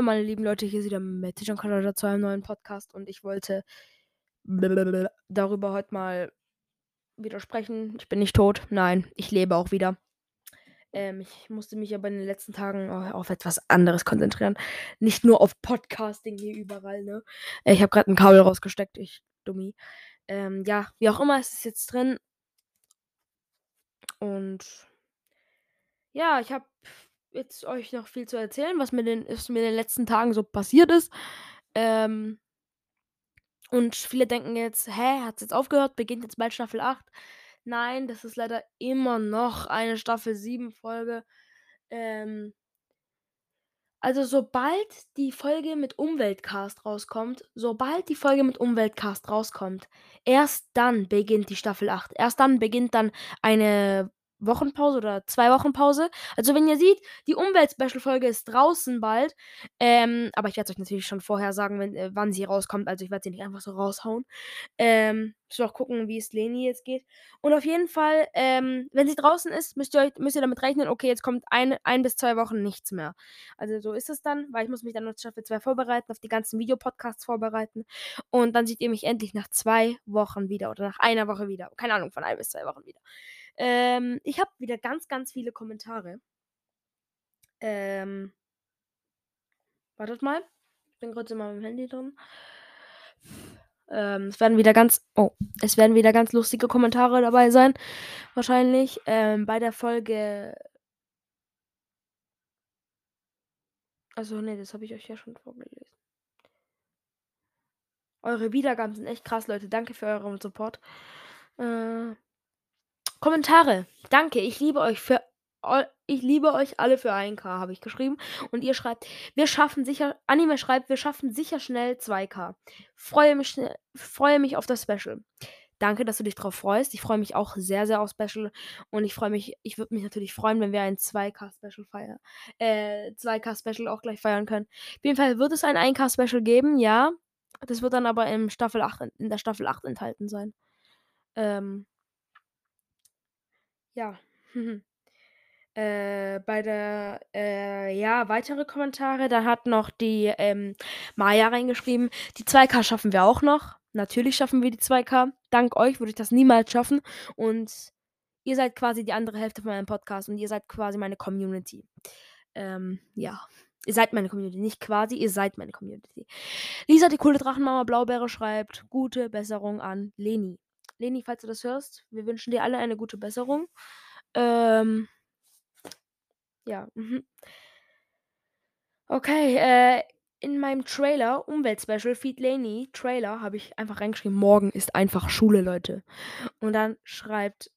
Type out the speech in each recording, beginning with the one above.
Hallo meine lieben Leute, hier ist wieder mit Tijan Kanada zu einem neuen Podcast und ich wollte darüber heute mal widersprechen. Ich bin nicht tot, nein, ich lebe auch wieder. Ähm, ich musste mich aber in den letzten Tagen auf etwas anderes konzentrieren. Nicht nur auf Podcasting hier überall, ne? Äh, ich habe gerade ein Kabel rausgesteckt, ich dummi. Ähm, ja, wie auch immer, es ist jetzt drin. Und ja, ich habe jetzt euch noch viel zu erzählen, was mir, den, was mir in den letzten Tagen so passiert ist. Ähm, und viele denken jetzt, hä, hat es jetzt aufgehört? Beginnt jetzt bald Staffel 8? Nein, das ist leider immer noch eine Staffel 7 Folge. Ähm, also sobald die Folge mit Umweltcast rauskommt, sobald die Folge mit Umweltcast rauskommt, erst dann beginnt die Staffel 8. Erst dann beginnt dann eine Wochenpause oder zwei Wochen Pause. Also wenn ihr seht, die Umwelt-Special-Folge ist draußen bald. Ähm, aber ich werde es euch natürlich schon vorher sagen, wenn, äh, wann sie rauskommt. Also ich werde sie nicht einfach so raushauen. Ähm, will auch gucken, wie es Leni jetzt geht. Und auf jeden Fall, ähm, wenn sie draußen ist, müsst ihr, euch, müsst ihr damit rechnen, okay, jetzt kommt ein, ein bis zwei Wochen nichts mehr. Also so ist es dann, weil ich muss mich dann auf Staffel 2 vorbereiten, auf die ganzen Videopodcasts vorbereiten. Und dann seht ihr mich endlich nach zwei Wochen wieder oder nach einer Woche wieder. Keine Ahnung, von ein bis zwei Wochen wieder. Ähm, ich habe wieder ganz, ganz viele Kommentare. Ähm, wartet mal. Ich bin gerade in meinem Handy drin. Ähm, es werden wieder ganz, oh, es werden wieder ganz lustige Kommentare dabei sein. Wahrscheinlich. Ähm, bei der Folge. Also, nee, das habe ich euch ja schon vorgelesen. Eure Wiedergaben sind echt krass, Leute. Danke für euren Support. Äh, Kommentare. Danke, ich liebe euch für ich liebe euch alle für 1K, habe ich geschrieben. Und ihr schreibt, wir schaffen sicher, Anime schreibt, wir schaffen sicher schnell 2K. Freue mich, freue mich auf das Special. Danke, dass du dich drauf freust. Ich freue mich auch sehr, sehr auf Special. Und ich freue mich, ich würde mich natürlich freuen, wenn wir ein 2K-Special feiern. Äh, 2K-Special auch gleich feiern können. Auf jeden Fall wird es ein 1K-Special geben, ja. Das wird dann aber im Staffel 8, in der Staffel 8 enthalten sein. Ähm, ja. äh, bei der, äh, ja, weitere Kommentare, da hat noch die ähm, Maya reingeschrieben, die 2K schaffen wir auch noch. Natürlich schaffen wir die 2K. Dank euch würde ich das niemals schaffen. Und ihr seid quasi die andere Hälfte von meinem Podcast und ihr seid quasi meine Community. Ähm, ja. Ihr seid meine Community, nicht quasi, ihr seid meine Community. Lisa, die coole Drachenmama Blaubeere, schreibt gute Besserung an Leni. Leni, falls du das hörst, wir wünschen dir alle eine gute Besserung. Ähm, ja. Mhm. Okay, äh, in meinem Trailer, Umweltspecial, Feed Laney, Trailer, habe ich einfach reingeschrieben, morgen ist einfach Schule, Leute. Und dann schreibt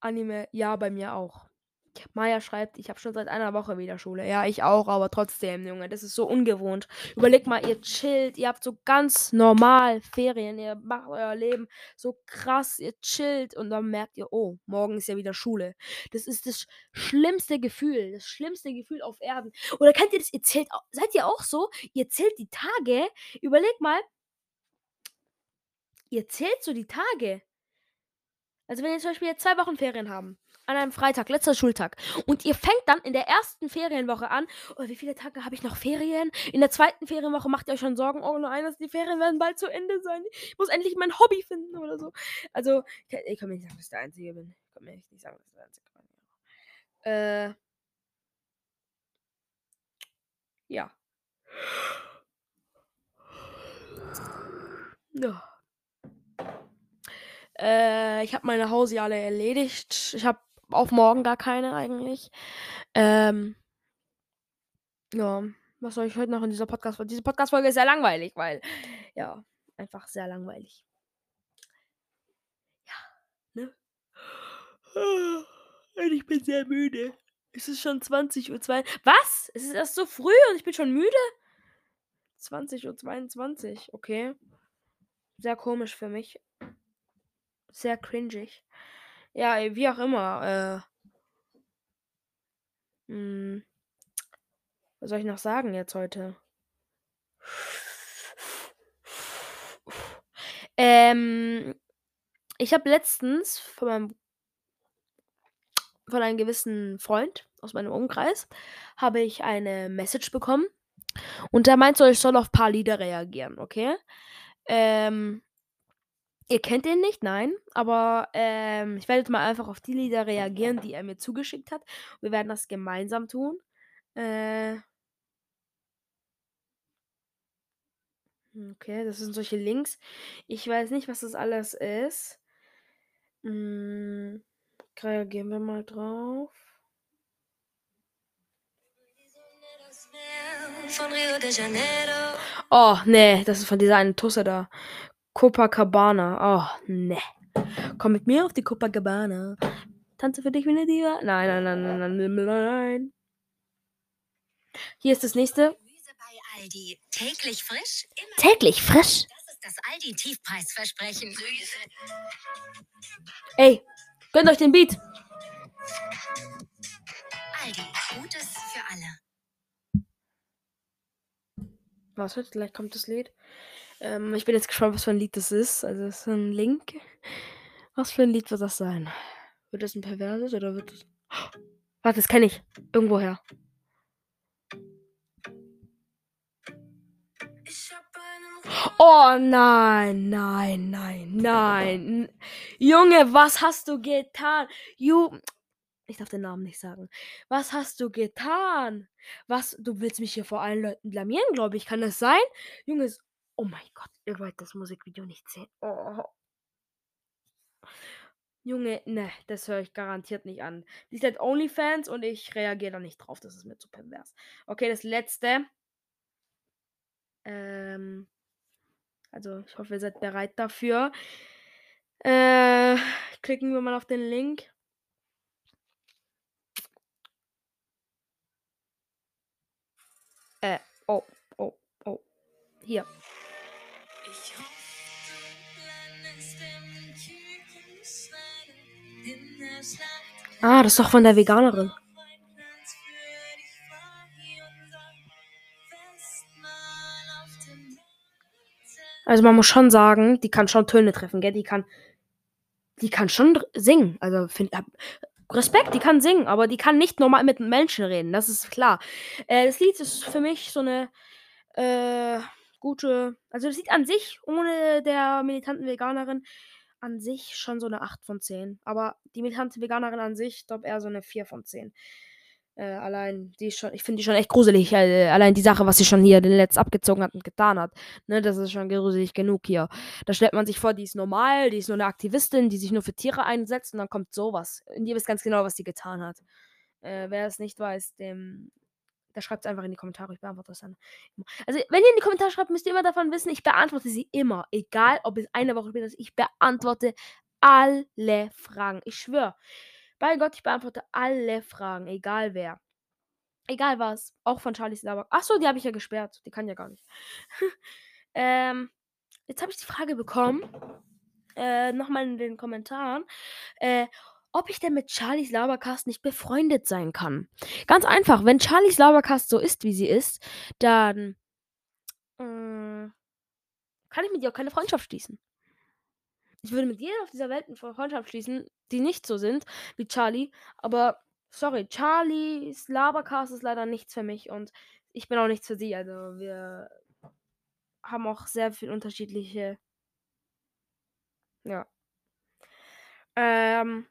Anime, ja, bei mir auch. Maya schreibt, ich habe schon seit einer Woche wieder Schule. Ja, ich auch, aber trotzdem, Junge, das ist so ungewohnt. Überleg mal, ihr chillt, ihr habt so ganz normal Ferien, ihr macht euer Leben so krass, ihr chillt und dann merkt ihr, oh, morgen ist ja wieder Schule. Das ist das schlimmste Gefühl, das schlimmste Gefühl auf Erden. Oder kennt ihr das, ihr zählt, seid ihr auch so? Ihr zählt die Tage, überleg mal, ihr zählt so die Tage. Also wenn ihr zum Beispiel jetzt zwei Wochen Ferien haben an einem Freitag, letzter Schultag. Und ihr fängt dann in der ersten Ferienwoche an. Oh, wie viele Tage habe ich noch Ferien? In der zweiten Ferienwoche macht ihr euch schon Sorgen. Oh nein, die Ferien werden bald zu Ende sein. Ich muss endlich mein Hobby finden oder so. Also, ich kann mir nicht sagen, dass ich der Einzige bin. Ich kann mir nicht sagen, dass ich der Einzige bin. Äh. Ja. Ja. Äh, ich habe meine Hause alle erledigt. Ich habe auf morgen gar keine eigentlich. Ähm, ja, was soll ich heute noch in dieser Podcast-Folge? Diese Podcast-Folge ist sehr langweilig, weil, ja, einfach sehr langweilig. Ja, ne? Und ich bin sehr müde. Es ist schon 20 Uhr. Zwei Was? Es ist erst so früh und ich bin schon müde? 20 Uhr 22, okay. Sehr komisch für mich. Sehr cringig. Ja, wie auch immer. Äh, hm, was soll ich noch sagen jetzt heute? Ähm, ich habe letztens von meinem von einem gewissen Freund, aus meinem Umkreis, habe ich eine Message bekommen. Und der meint so, ich soll auf ein paar Lieder reagieren, okay? Ähm, ihr kennt ihn nicht, nein, aber ähm, ich werde jetzt mal einfach auf die Lieder reagieren, die er mir zugeschickt hat. Wir werden das gemeinsam tun. Äh, okay, das sind solche Links. Ich weiß nicht, was das alles ist. Hm, reagieren wir mal drauf. Von Rio de Janeiro. Oh, nee, das ist von dieser einen Tusse da. Copacabana. Oh, nee. Komm mit mir auf die Copacabana. Tanze für dich wie eine Diva. Nein, nein, nein, nein, nein, nein, nein. Hier ist das nächste. Täglich frisch? Täglich frisch? Das ist das Aldi Tiefpreisversprechen. Ey, gönnt euch den Beat. Aldi, Gutes für alle. Wartet, gleich kommt das Lied. Ähm, ich bin jetzt gespannt, was für ein Lied das ist. Also, es ist ein Link. Was für ein Lied wird das sein? Wird das ein perverses oder wird das. Oh, warte, das kenne ich. Irgendwoher. Oh nein, nein, nein, nein. Junge, was hast du getan? You. Ich darf den Namen nicht sagen. Was hast du getan? Was? Du willst mich hier vor allen Leuten blamieren, glaube ich. Kann das sein? Junges. Oh mein Gott, ihr wollt das Musikvideo nicht sehen. Oh. Junge, ne, das höre ich garantiert nicht an. Die sind OnlyFans und ich reagiere da nicht drauf. Das ist mir zu pervers. Okay, das letzte. Ähm. Also, ich hoffe, ihr seid bereit dafür. Äh, klicken wir mal auf den Link. Äh, oh, oh, oh. Hier. Ah, das ist doch von der Veganerin. Also man muss schon sagen, die kann schon Töne treffen, gell? Die kann, die kann schon singen. Also find, Respekt, die kann singen, aber die kann nicht normal mit Menschen reden, das ist klar. Äh, das Lied ist für mich so eine äh, gute. Also das Lied an sich, ohne der militanten Veganerin, an sich schon so eine 8 von 10. Aber die militante Veganerin an sich, glaube eher so eine 4 von 10. Äh, allein, die schon, ich finde die schon echt gruselig. Äh, allein die Sache, was sie schon hier den Letzt abgezogen hat und getan hat. Ne, das ist schon gruselig genug hier. Da stellt man sich vor, die ist normal, die ist nur eine Aktivistin, die sich nur für Tiere einsetzt und dann kommt sowas. Und ihr wisst ganz genau, was die getan hat. Äh, wer es nicht weiß, dem. Da schreibt es einfach in die Kommentare, ich beantworte das dann. Also, wenn ihr in die Kommentare schreibt, müsst ihr immer davon wissen, ich beantworte sie immer. Egal, ob es eine Woche später ist, ich beantworte alle Fragen. Ich schwöre. Bei Gott, ich beantworte alle Fragen, egal wer. Egal was. Auch von Charlie Starbuck. Achso, die habe ich ja gesperrt. Die kann ja gar nicht. ähm, jetzt habe ich die Frage bekommen. Äh, nochmal in den Kommentaren. Äh, ob ich denn mit Charlies Labercast nicht befreundet sein kann. Ganz einfach, wenn Charlies Labercast so ist, wie sie ist, dann äh, kann ich mit ihr auch keine Freundschaft schließen. Ich würde mit jedem auf dieser Welt eine Freundschaft schließen, die nicht so sind wie Charlie. Aber sorry, Charlies Labercast ist leider nichts für mich und ich bin auch nichts für sie. Also wir haben auch sehr viel unterschiedliche. Ja. Ähm.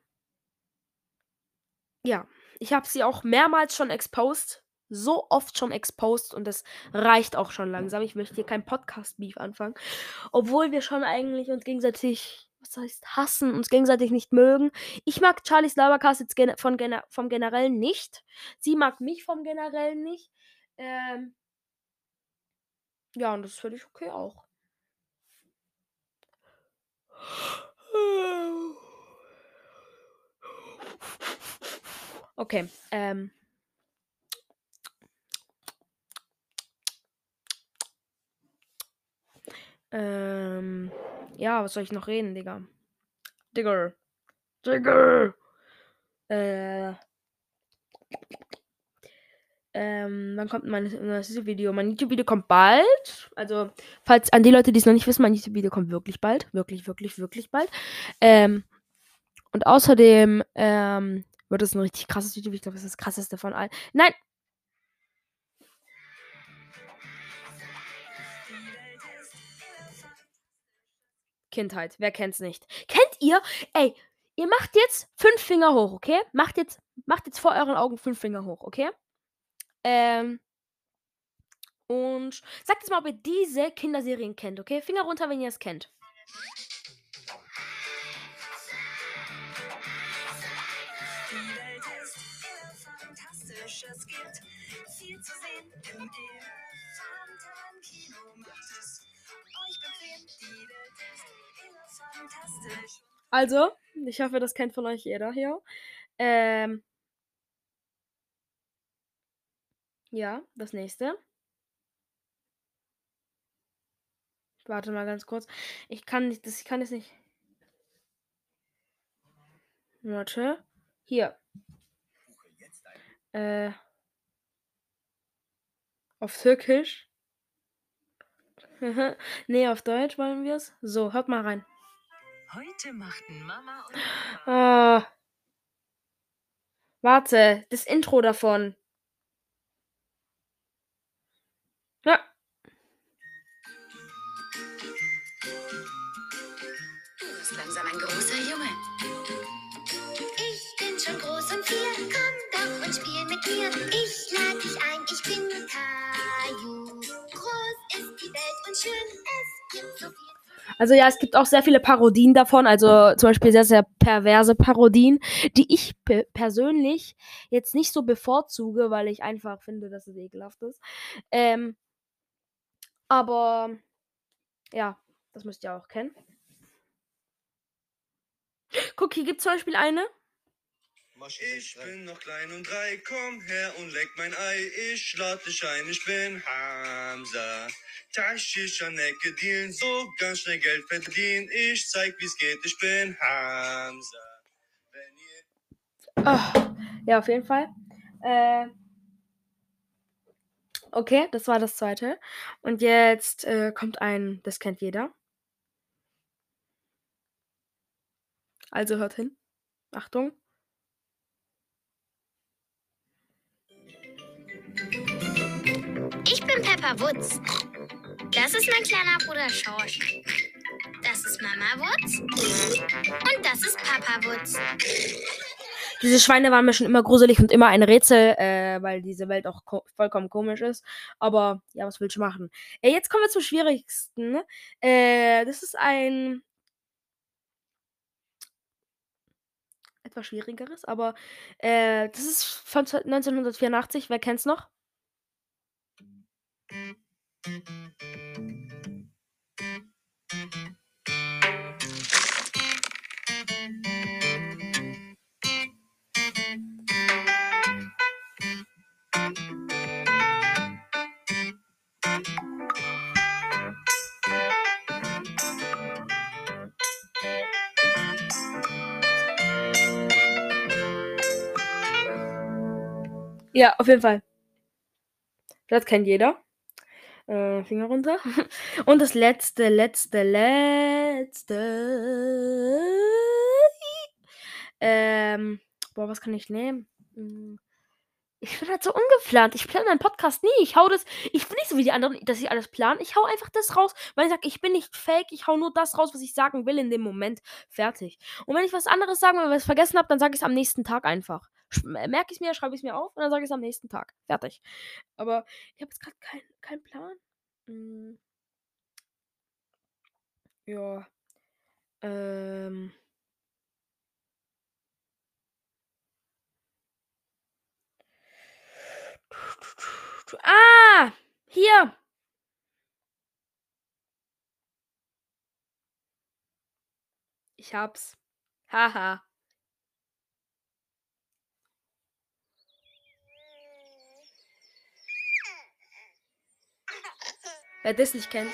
Ja. Ich habe sie auch mehrmals schon exposed. So oft schon exposed und das reicht auch schon langsam. Ich möchte hier kein Podcast-Beef anfangen. Obwohl wir schon eigentlich uns gegenseitig was heißt hassen, uns gegenseitig nicht mögen. Ich mag Charlies Labercast jetzt gen von gen vom Generellen nicht. Sie mag mich vom Generellen nicht. Ähm ja, und das ist völlig okay auch. Okay, ähm. Ähm. Ja, was soll ich noch reden, Digga? Digga. Digga. Äh. Ähm, wann kommt mein neues YouTube-Video? Mein YouTube-Video kommt bald. Also, falls an die Leute, die es noch nicht wissen, mein YouTube-Video kommt wirklich bald. Wirklich, wirklich, wirklich bald. Ähm, und außerdem, ähm, wird es ein richtig krasses YouTube. Ich glaube, das ist das krasseste von allen. Nein! Kindheit. Wer kennt's nicht? Kennt ihr? Ey, ihr macht jetzt fünf Finger hoch, okay? Macht jetzt, macht jetzt vor euren Augen fünf Finger hoch, okay? Ähm. Und sagt jetzt mal, ob ihr diese Kinderserien kennt, okay? Finger runter, wenn ihr es kennt. Es gibt viel zu sehen im Elefantenkino. Macht es euch bequem. Die Welt ist elefantastisch. Also, ich hoffe, das kennt von euch jeder hier. Ähm. Ja, das nächste. Warte mal ganz kurz. Ich kann nicht, das, ich kann es nicht. Warte. Hier. Äh. Auf Türkisch. nee, auf Deutsch wollen wir es. So, hört mal rein. Heute machten Mama und Papa. Ah. Warte, das Intro davon. Ja. Du bist langsam ein großer Junge. Ich lade dich ein, ich bin Caillou. Groß ist die Welt und schön. Es gibt so viel. Also ja, es gibt auch sehr viele Parodien davon, also zum Beispiel sehr, sehr perverse Parodien, die ich pe persönlich jetzt nicht so bevorzuge, weil ich einfach finde, dass es ekelhaft ist. Ähm, aber ja, das müsst ihr auch kennen. Guck, hier gibt zum Beispiel eine. Ich bin noch klein und drei, komm her und leck mein Ei. Ich lade dich ein, ich bin Hamza. Taschisch an Ecke dealen, so ganz schnell Geld verdienen. Ich zeig, wie's geht, ich bin Hamza. Oh, ja, auf jeden Fall. Äh, okay, das war das zweite. Und jetzt äh, kommt ein, das kennt jeder. Also hört hin. Achtung. Ich bin Pepper Woods. Das ist mein kleiner Bruder Schorsch. Das ist Mama Woods. Und das ist Papa Woods. Diese Schweine waren mir schon immer gruselig und immer ein Rätsel, äh, weil diese Welt auch ko vollkommen komisch ist. Aber ja, was willst du machen? Äh, jetzt kommen wir zum Schwierigsten. Äh, das ist ein etwas schwierigeres, aber äh, das ist von 1984. Wer kennt's noch? Ja, auf jeden Fall. Das kennt jeder. Äh, Finger runter. Und das letzte, letzte, letzte. Ähm, boah, was kann ich nehmen? Hm. Ich bin halt so ungeplant. Ich plane meinen Podcast nie. Ich hau das. Ich bin nicht so wie die anderen, dass ich alles plane. Ich hau einfach das raus, weil ich sage, ich bin nicht fake. Ich hau nur das raus, was ich sagen will in dem Moment. Fertig. Und wenn ich was anderes sagen will, was ich vergessen habe, dann sage ich es am nächsten Tag einfach. Merke ich es mir, schreibe ich es mir auf und dann sage ich es am nächsten Tag. Fertig. Aber ich habe jetzt gerade keinen kein Plan. Hm. Ja. Ähm. Ah! Hier! Ich hab's. Haha. Wer das nicht kennt.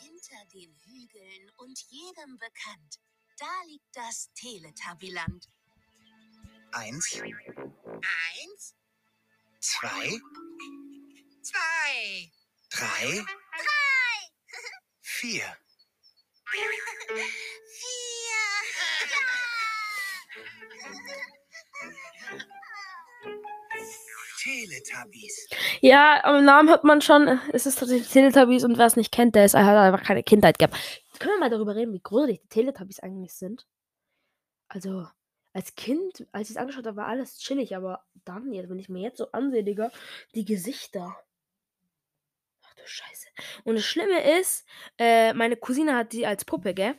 Hinter den Hügeln und jedem bekannt. Da liegt das Teletabiland. Eins, Eins, zwei, Zwei. Drei. Drei. Vier. Vier. Ja, am Namen hört man schon, es ist tatsächlich Teletubbies und wer es nicht kennt, der ist, hat einfach keine Kindheit gehabt. Können wir mal darüber reden, wie gruselig die Teletubbies eigentlich sind? Also, als Kind, als ich es angeschaut habe, war alles chillig, aber dann, jetzt, wenn ich mir jetzt so ansehe, Digga, die Gesichter. Ach du Scheiße. Und das Schlimme ist, äh, meine Cousine hat die als Puppe, gell?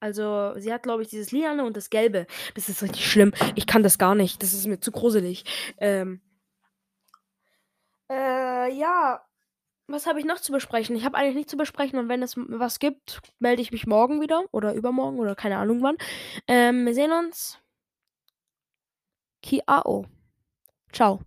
Also, sie hat, glaube ich, dieses Lilane und das Gelbe. Das ist richtig schlimm. Ich kann das gar nicht. Das ist mir zu gruselig. Ähm, äh, ja. Was habe ich noch zu besprechen? Ich habe eigentlich nichts zu besprechen und wenn es was gibt, melde ich mich morgen wieder oder übermorgen oder keine Ahnung wann. Ähm, wir sehen uns. Kiao. Ciao.